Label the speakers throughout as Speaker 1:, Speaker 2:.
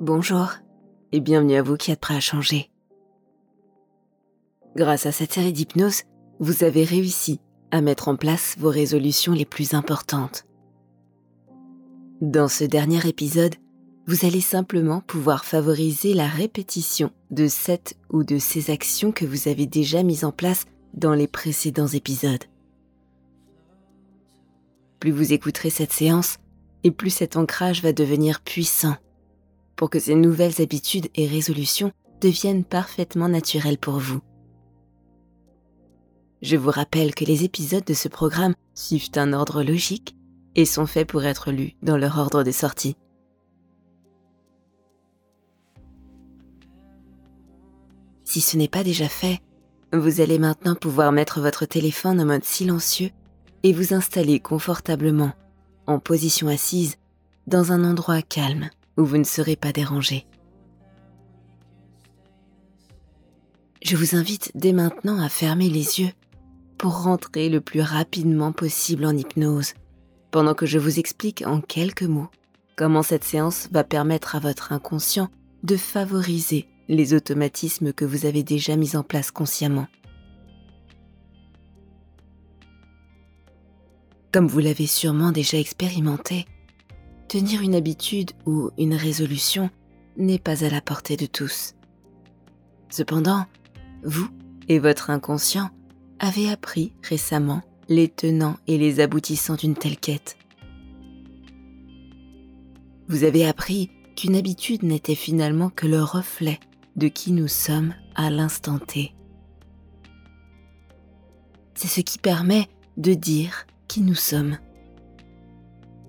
Speaker 1: Bonjour et bienvenue à vous qui êtes prêts à changer. Grâce à cette série d'hypnose, vous avez réussi à mettre en place vos résolutions les plus importantes. Dans ce dernier épisode, vous allez simplement pouvoir favoriser la répétition de cette ou de ces actions que vous avez déjà mises en place dans les précédents épisodes. Plus vous écouterez cette séance, et plus cet ancrage va devenir puissant pour que ces nouvelles habitudes et résolutions deviennent parfaitement naturelles pour vous. Je vous rappelle que les épisodes de ce programme suivent un ordre logique et sont faits pour être lus dans leur ordre de sortie. Si ce n'est pas déjà fait, vous allez maintenant pouvoir mettre votre téléphone en mode silencieux et vous installer confortablement, en position assise, dans un endroit calme où vous ne serez pas dérangé. Je vous invite dès maintenant à fermer les yeux pour rentrer le plus rapidement possible en hypnose, pendant que je vous explique en quelques mots comment cette séance va permettre à votre inconscient de favoriser les automatismes que vous avez déjà mis en place consciemment. Comme vous l'avez sûrement déjà expérimenté, tenir une habitude ou une résolution n'est pas à la portée de tous. Cependant, vous et votre inconscient avez appris récemment les tenants et les aboutissants d'une telle quête. Vous avez appris qu'une habitude n'était finalement que le reflet de qui nous sommes à l'instant T. C'est ce qui permet de dire qui nous sommes,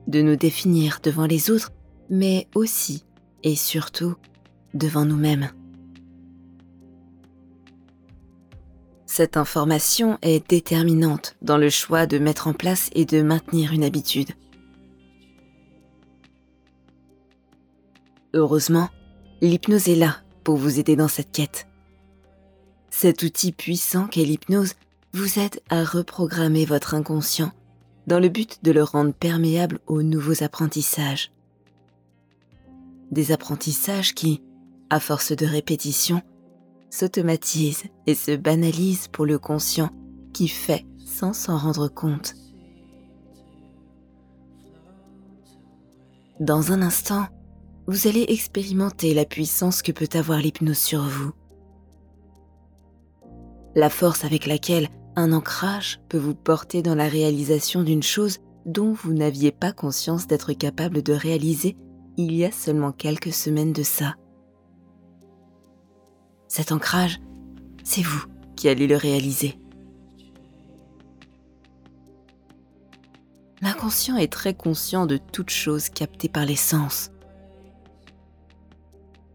Speaker 1: de nous définir devant les autres, mais aussi et surtout devant nous-mêmes. Cette information est déterminante dans le choix de mettre en place et de maintenir une habitude. Heureusement, l'hypnose est là pour vous aider dans cette quête. Cet outil puissant qu'est l'hypnose vous aide à reprogrammer votre inconscient dans le but de le rendre perméable aux nouveaux apprentissages. Des apprentissages qui, à force de répétition, s'automatisent et se banalisent pour le conscient qui fait sans s'en rendre compte. Dans un instant, vous allez expérimenter la puissance que peut avoir l'hypnose sur vous. La force avec laquelle un ancrage peut vous porter dans la réalisation d'une chose dont vous n'aviez pas conscience d'être capable de réaliser il y a seulement quelques semaines de ça. Cet ancrage, c'est vous qui allez le réaliser. L'inconscient est très conscient de toute chose captée par les sens.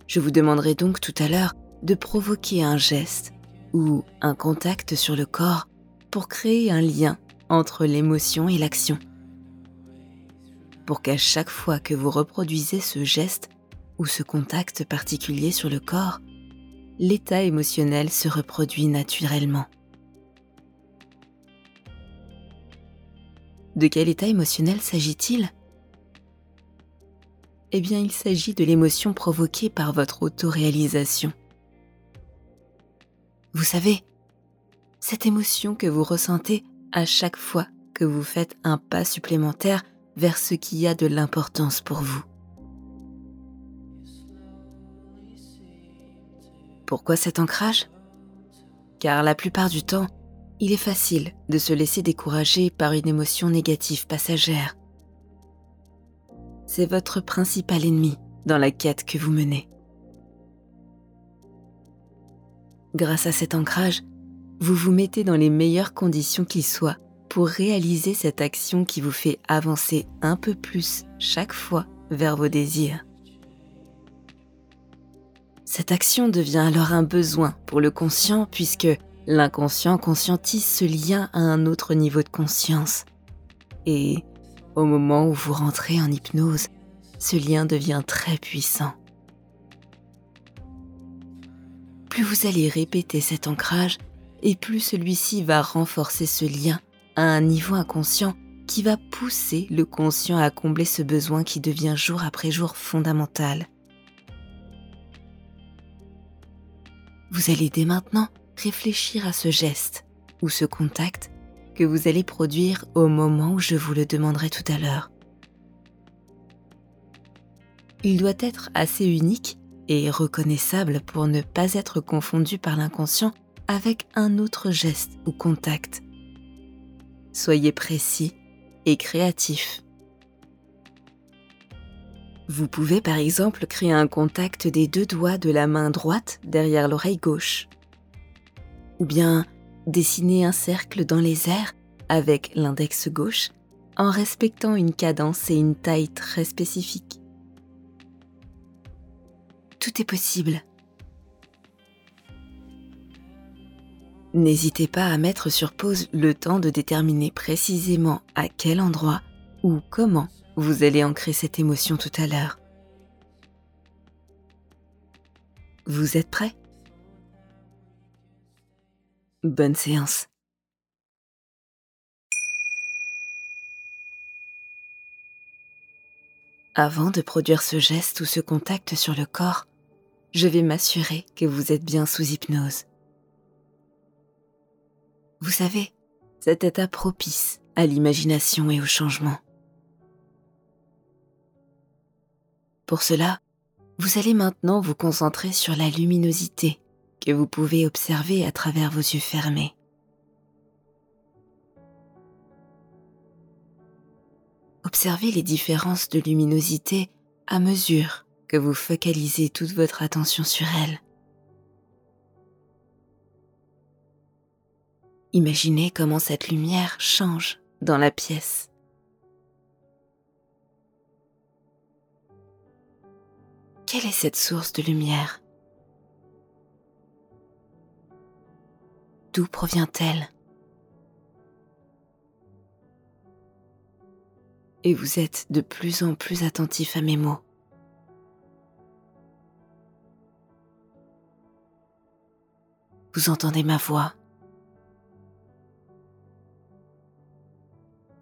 Speaker 1: Je vous demanderai donc tout à l'heure de provoquer un geste ou un contact sur le corps pour créer un lien entre l'émotion et l'action. Pour qu'à chaque fois que vous reproduisez ce geste ou ce contact particulier sur le corps, l'état émotionnel se reproduit naturellement. De quel état émotionnel s'agit-il? Eh bien, il s'agit de l'émotion provoquée par votre autoréalisation. Vous savez, cette émotion que vous ressentez à chaque fois que vous faites un pas supplémentaire vers ce qui a de l'importance pour vous. Pourquoi cet ancrage? Car la plupart du temps, il est facile de se laisser décourager par une émotion négative passagère. C'est votre principal ennemi dans la quête que vous menez. Grâce à cet ancrage, vous vous mettez dans les meilleures conditions qui soient pour réaliser cette action qui vous fait avancer un peu plus chaque fois vers vos désirs. Cette action devient alors un besoin pour le conscient puisque l'inconscient conscientise ce lien à un autre niveau de conscience. Et au moment où vous rentrez en hypnose, ce lien devient très puissant. plus vous allez répéter cet ancrage, et plus celui-ci va renforcer ce lien à un niveau inconscient qui va pousser le conscient à combler ce besoin qui devient jour après jour fondamental. Vous allez dès maintenant réfléchir à ce geste ou ce contact que vous allez produire au moment où je vous le demanderai tout à l'heure. Il doit être assez unique et reconnaissable pour ne pas être confondu par l'inconscient avec un autre geste ou contact. Soyez précis et créatif. Vous pouvez par exemple créer un contact des deux doigts de la main droite derrière l'oreille gauche. Ou bien dessiner un cercle dans les airs avec l'index gauche en respectant une cadence et une taille très spécifiques. Tout est possible. N'hésitez pas à mettre sur pause le temps de déterminer précisément à quel endroit ou comment vous allez ancrer cette émotion tout à l'heure. Vous êtes prêt Bonne séance. Avant de produire ce geste ou ce contact sur le corps, je vais m'assurer que vous êtes bien sous hypnose. Vous savez, cet état propice à l'imagination et au changement. Pour cela, vous allez maintenant vous concentrer sur la luminosité que vous pouvez observer à travers vos yeux fermés. Observez les différences de luminosité à mesure que vous focalisez toute votre attention sur elles. Imaginez comment cette lumière change dans la pièce. Quelle est cette source de lumière? D'où provient-elle? Et vous êtes de plus en plus attentif à mes mots. Vous entendez ma voix?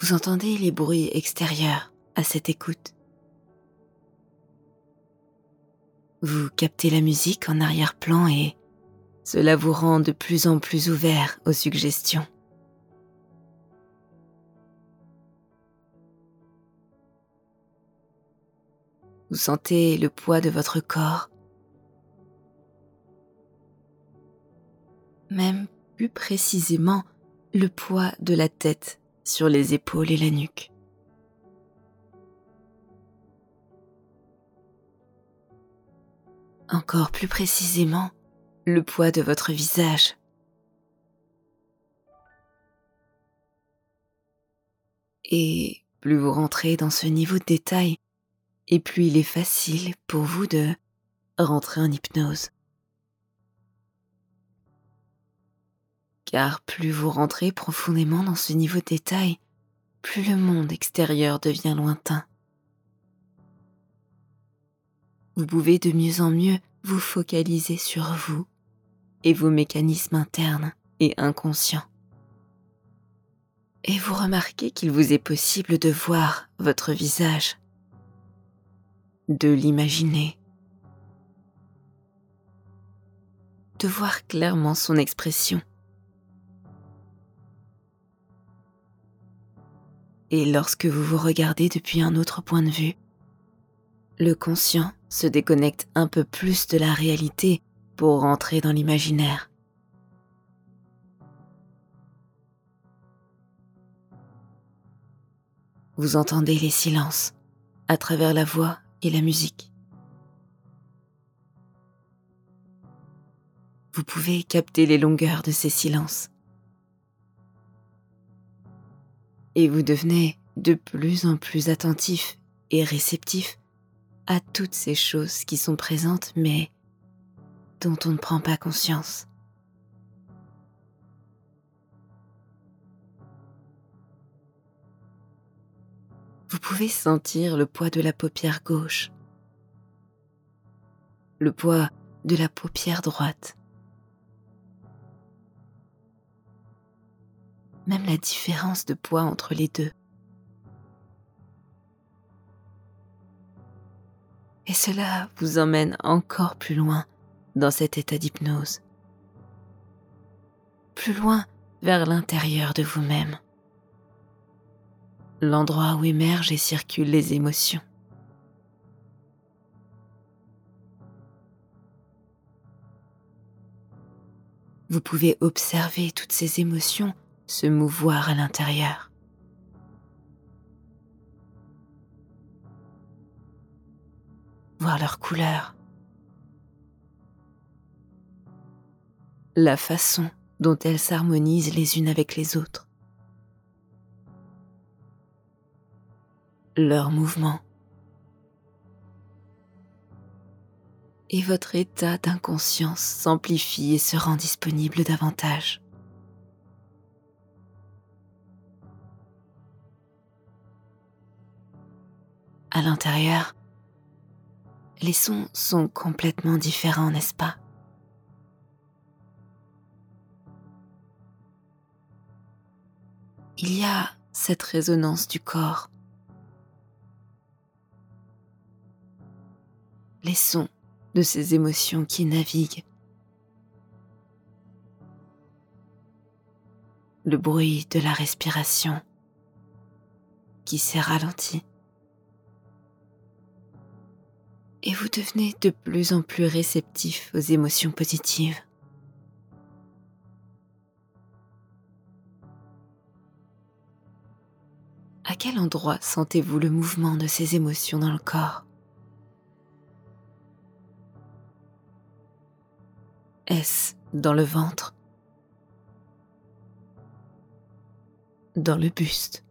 Speaker 1: Vous entendez les bruits extérieurs à cette écoute? Vous captez la musique en arrière-plan et cela vous rend de plus en plus ouvert aux suggestions. Vous sentez le poids de votre corps, même plus précisément le poids de la tête sur les épaules et la nuque. Encore plus précisément, le poids de votre visage. Et plus vous rentrez dans ce niveau de détail, et plus il est facile pour vous de rentrer en hypnose. Car plus vous rentrez profondément dans ce niveau de détail, plus le monde extérieur devient lointain. Vous pouvez de mieux en mieux vous focaliser sur vous et vos mécanismes internes et inconscients. Et vous remarquez qu'il vous est possible de voir votre visage, de l'imaginer, de voir clairement son expression et lorsque vous vous regardez depuis un autre point de vue, le conscient se déconnecte un peu plus de la réalité pour rentrer dans l'imaginaire. Vous entendez les silences à travers la voix et la musique. Vous pouvez capter les longueurs de ces silences. Et vous devenez de plus en plus attentif et réceptif à toutes ces choses qui sont présentes mais dont on ne prend pas conscience. Vous pouvez sentir le poids de la paupière gauche, le poids de la paupière droite, même la différence de poids entre les deux. Et cela vous emmène encore plus loin dans cet état d'hypnose plus loin vers l'intérieur de vous-même, l'endroit où émergent et circulent les émotions. Vous pouvez observer toutes ces émotions se mouvoir à l'intérieur. Voir leur couleur. La façon dont elles s'harmonisent les unes avec les autres. Leurs mouvements. Et votre état d'inconscience s'amplifie et se rend disponible davantage. À l'intérieur, les sons sont complètement différents, n'est-ce pas? Il y a cette résonance du corps. Les sons de ces émotions qui naviguent. Le bruit de la respiration qui s'est ralenti. Et vous devenez de plus en plus réceptif aux émotions positives. À quel endroit sentez-vous le mouvement de ces émotions dans le corps? Est-ce dans le ventre? Dans le buste?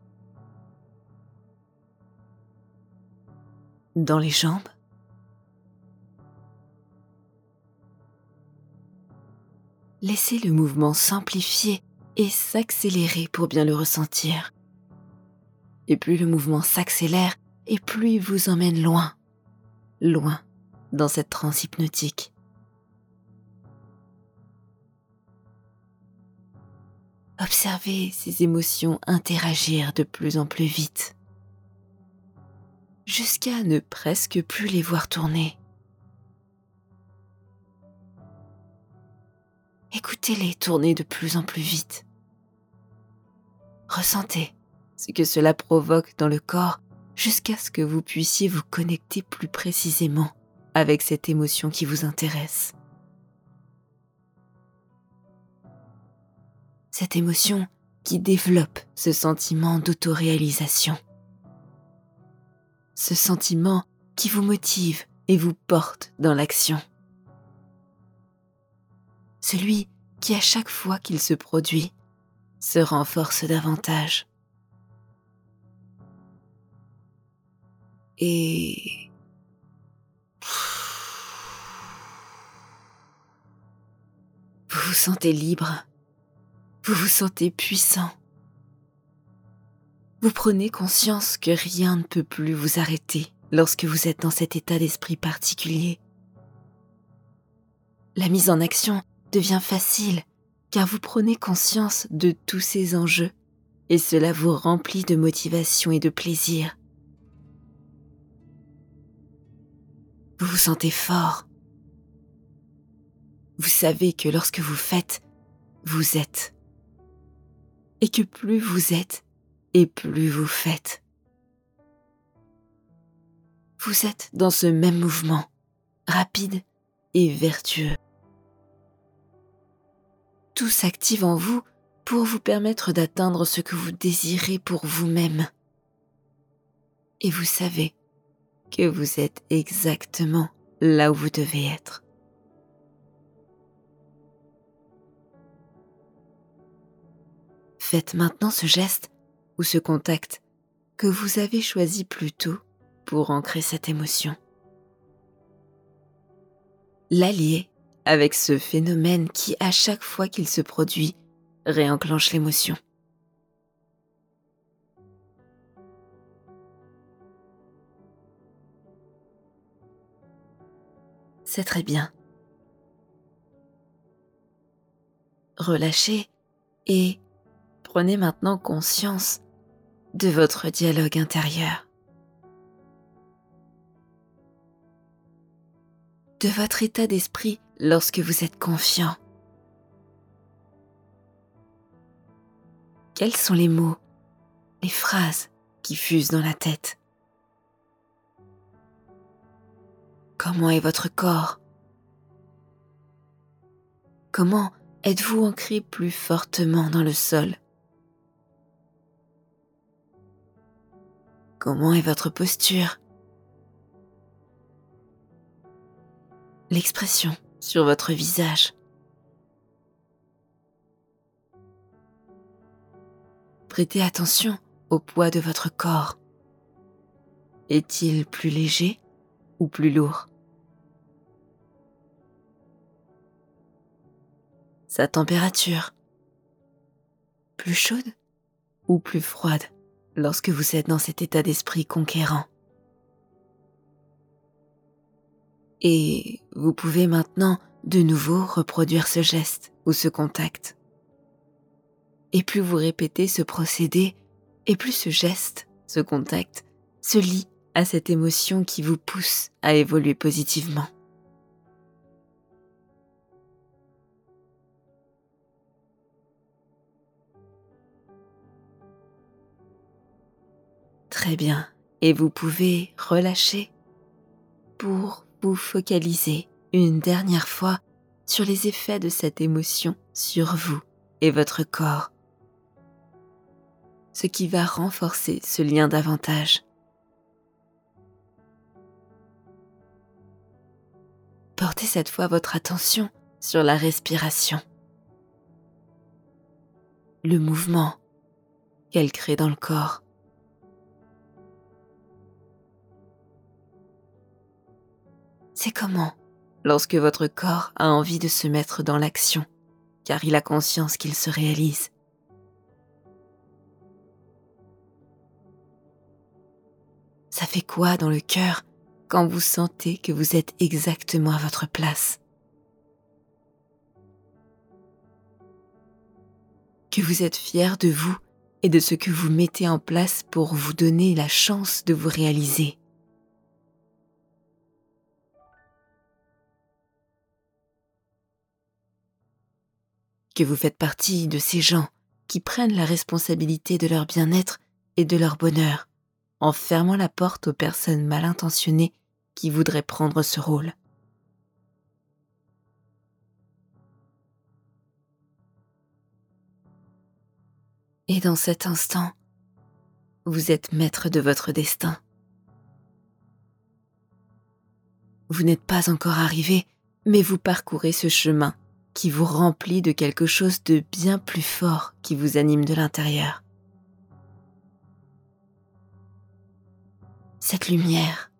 Speaker 1: Dans les jambes? Laissez le mouvement s'amplifier et s'accélérer pour bien le ressentir. Et plus le mouvement s'accélère, et plus il vous emmène loin, loin dans cette transe hypnotique. Observez ces émotions interagir de plus en plus vite, jusqu'à ne presque plus les voir tourner. Écoutez-les tourner de plus en plus vite. Ressentez ce que cela provoque dans le corps jusqu'à ce que vous puissiez vous connecter plus précisément avec cette émotion qui vous intéresse. Cette émotion qui développe ce sentiment d'autoréalisation. Ce sentiment qui vous motive et vous porte dans l'action celui qui à chaque fois qu'il se produit se renforce davantage. Et... Vous vous sentez libre, vous vous sentez puissant. Vous prenez conscience que rien ne peut plus vous arrêter lorsque vous êtes dans cet état d'esprit particulier. La mise en action devient facile car vous prenez conscience de tous ces enjeux et cela vous remplit de motivation et de plaisir. Vous vous sentez fort. Vous savez que lorsque vous faites, vous êtes. Et que plus vous êtes, et plus vous faites. Vous êtes dans ce même mouvement, rapide et vertueux tout s'active en vous pour vous permettre d'atteindre ce que vous désirez pour vous-même. Et vous savez que vous êtes exactement là où vous devez être. Faites maintenant ce geste ou ce contact que vous avez choisi plus tôt pour ancrer cette émotion. L'allier avec ce phénomène qui, à chaque fois qu'il se produit, réenclenche l'émotion. C'est très bien. Relâchez et prenez maintenant conscience de votre dialogue intérieur. De votre état d'esprit lorsque vous êtes confiant. Quels sont les mots, les phrases qui fusent dans la tête? Comment est votre corps? Comment êtes-vous ancré plus fortement dans le sol? Comment est votre posture? L'expression sur votre visage. Prêtez attention au poids de votre corps. Est-il plus léger ou plus lourd? Sa température. Plus chaude ou plus froide lorsque vous êtes dans cet état d'esprit conquérant? Et vous pouvez maintenant de nouveau reproduire ce geste ou ce contact et plus vous répétez ce procédé, et plus ce geste, ce contact, se lie à cette émotion qui vous pousse à évoluer positivement. Très bien, et vous pouvez relâcher pour vous focaliser une dernière fois sur les effets de cette émotion sur vous et votre corps ce qui va renforcer ce lien davantage. Portez cette fois votre attention sur la respiration, le mouvement qu'elle crée dans le corps. C'est comment? Lorsque votre corps a envie de se mettre dans l'action, car il a conscience qu'il se réalise. Ça fait quoi dans le cœur quand vous sentez que vous êtes exactement à votre place? Que vous êtes fier de vous et de ce que vous mettez en place pour vous donner la chance de vous réaliser. Vous faites partie de ces gens qui prennent la responsabilité de leur bien-être et de leur bonheur en fermant la porte aux personnes mal intentionnées qui voudraient prendre ce rôle. Et dans cet instant, vous êtes maître de votre destin. Vous n'êtes pas encore arrivé, mais vous parcourez ce chemin qui vous remplit de quelque chose de bien plus fort qui vous anime de l'intérieur. cette lumière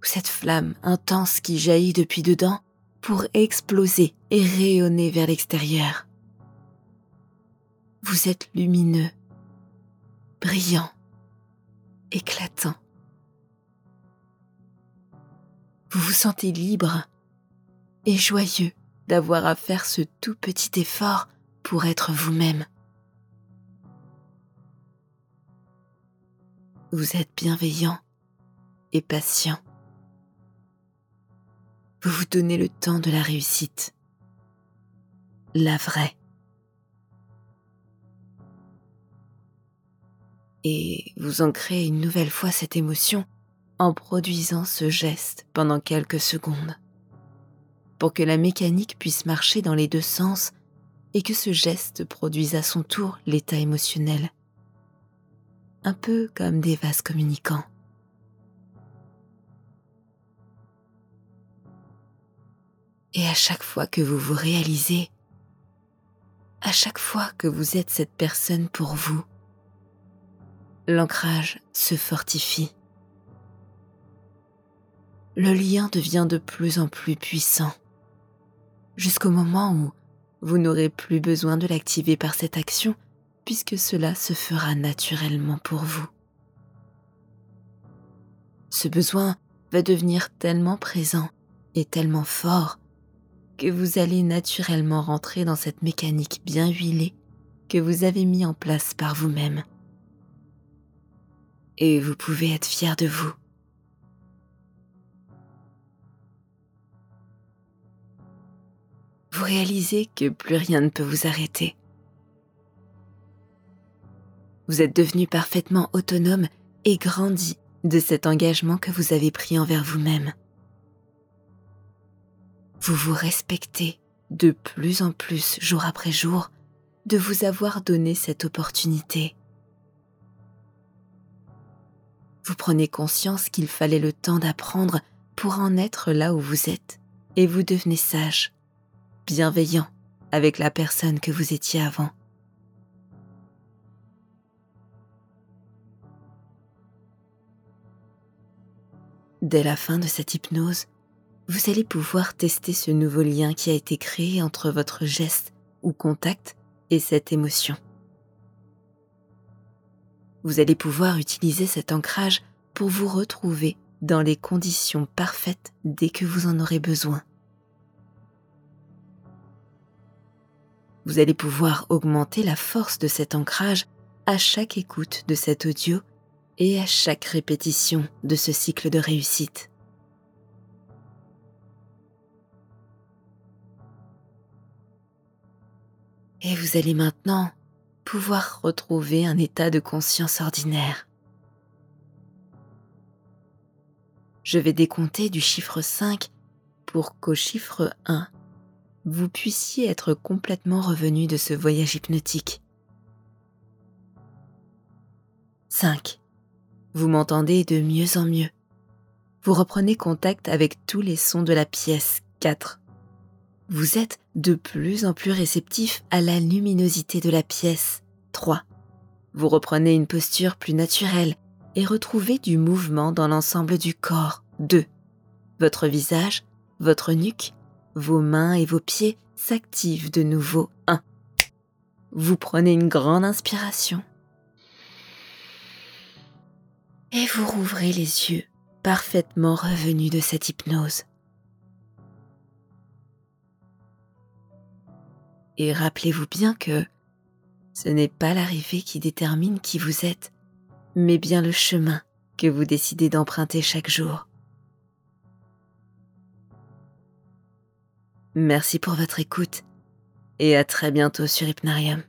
Speaker 1: ou cette flamme intense qui jaillit depuis dedans pour exploser et rayonner vers l'extérieur. Vous êtes lumineux, brillant, éclatant. Vous vous sentez libre et joyeux d'avoir à faire ce tout petit effort pour être vous-même. Vous êtes bienveillant et patient. Vous vous donnez le temps de la réussite. La vraie. Et vous ancrez une nouvelle fois cette émotion en produisant ce geste pendant quelques secondes. Pour que la mécanique puisse marcher dans les deux sens et que ce geste produise à son tour l'état émotionnel un peu comme des vases communicants. Et à chaque fois que vous vous réalisez, à chaque fois que vous êtes cette personne pour vous, l'ancrage se fortifie. Le lien devient de plus en plus puissant, jusqu'au moment où vous n'aurez plus besoin de l'activer par cette action, puisque cela se fera naturellement pour vous. Ce besoin va devenir tellement présent et tellement fort que vous allez naturellement rentrer dans cette mécanique bien huilée que vous avez mis en place par vous-même. Et vous pouvez être fier de vous. Vous réalisez que plus rien ne peut vous arrêter Vous êtes devenu parfaitement autonome et grandi de cet engagement que vous avez pris envers vous-même. Vous vous respectez de plus en plus jour après jour de vous avoir donné cette opportunité. Vous prenez conscience qu'il fallait le temps d'apprendre pour en être là où vous êtes et vous devenez sage, bienveillant avec la personne que vous étiez avant. Dès la fin de cette hypnose, vous allez pouvoir tester ce nouveau lien qui a été créé entre votre geste ou contact et cette émotion. Vous allez pouvoir utiliser cet ancrage pour vous retrouver dans les conditions parfaites dès que vous en aurez besoin. Vous allez pouvoir augmenter la force de cet ancrage à chaque écoute de cet audio et à chaque répétition de ce cycle de réussite. Et vous allez maintenant pouvoir retrouver un état de conscience ordinaire. Je vais décompter du chiffre 5 pour qu'au chiffre 1, vous puissiez être complètement revenu de ce voyage hypnotique. 5. Vous m'entendez de mieux en mieux. Vous reprenez contact avec tous les sons de la pièce 4. Vous êtes de plus en plus réceptif à la luminosité de la pièce 3. Vous reprenez une posture plus naturelle et retrouvez du mouvement dans l'ensemble du corps 2. Votre visage, votre nuque, vos mains et vos pieds s'activent de nouveau 1. Vous prenez une grande inspiration et vous rouvrez les yeux, parfaitement revenus de cette hypnose. Et rappelez-vous bien que ce n'est pas l'arrivée qui détermine qui vous êtes, mais bien le chemin que vous décidez d'emprunter chaque jour. Merci pour votre écoute et à très bientôt sur Hypnarium.